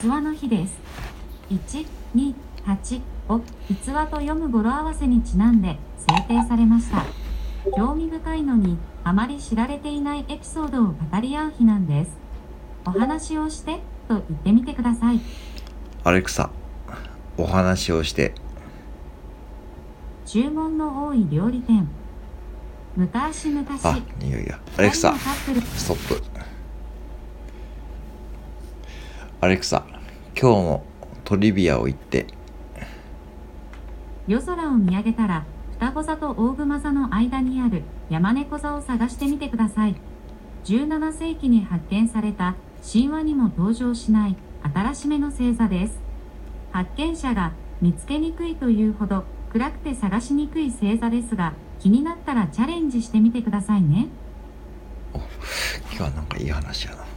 器の日です。1、2、8を器と読む語呂合わせにちなんで制定されました。興味深いのにあまり知られていないエピソードを語り合う日なんです。お話をしてと言ってみてください。アレクサ、お話をして。注文の多い料理店。昔々、あ、いやいや。アレクサストップ。アレクサ、今日のトリビアを言って。夜空を見上げたら双子座と大熊座の間にある山猫座を探してみてください17世紀に発見された神話にも登場しない新しめの星座です発見者が見つけにくいというほど暗くて探しにくい星座ですが気になったらチャレンジしてみてくださいね今日はなんかいい話やな。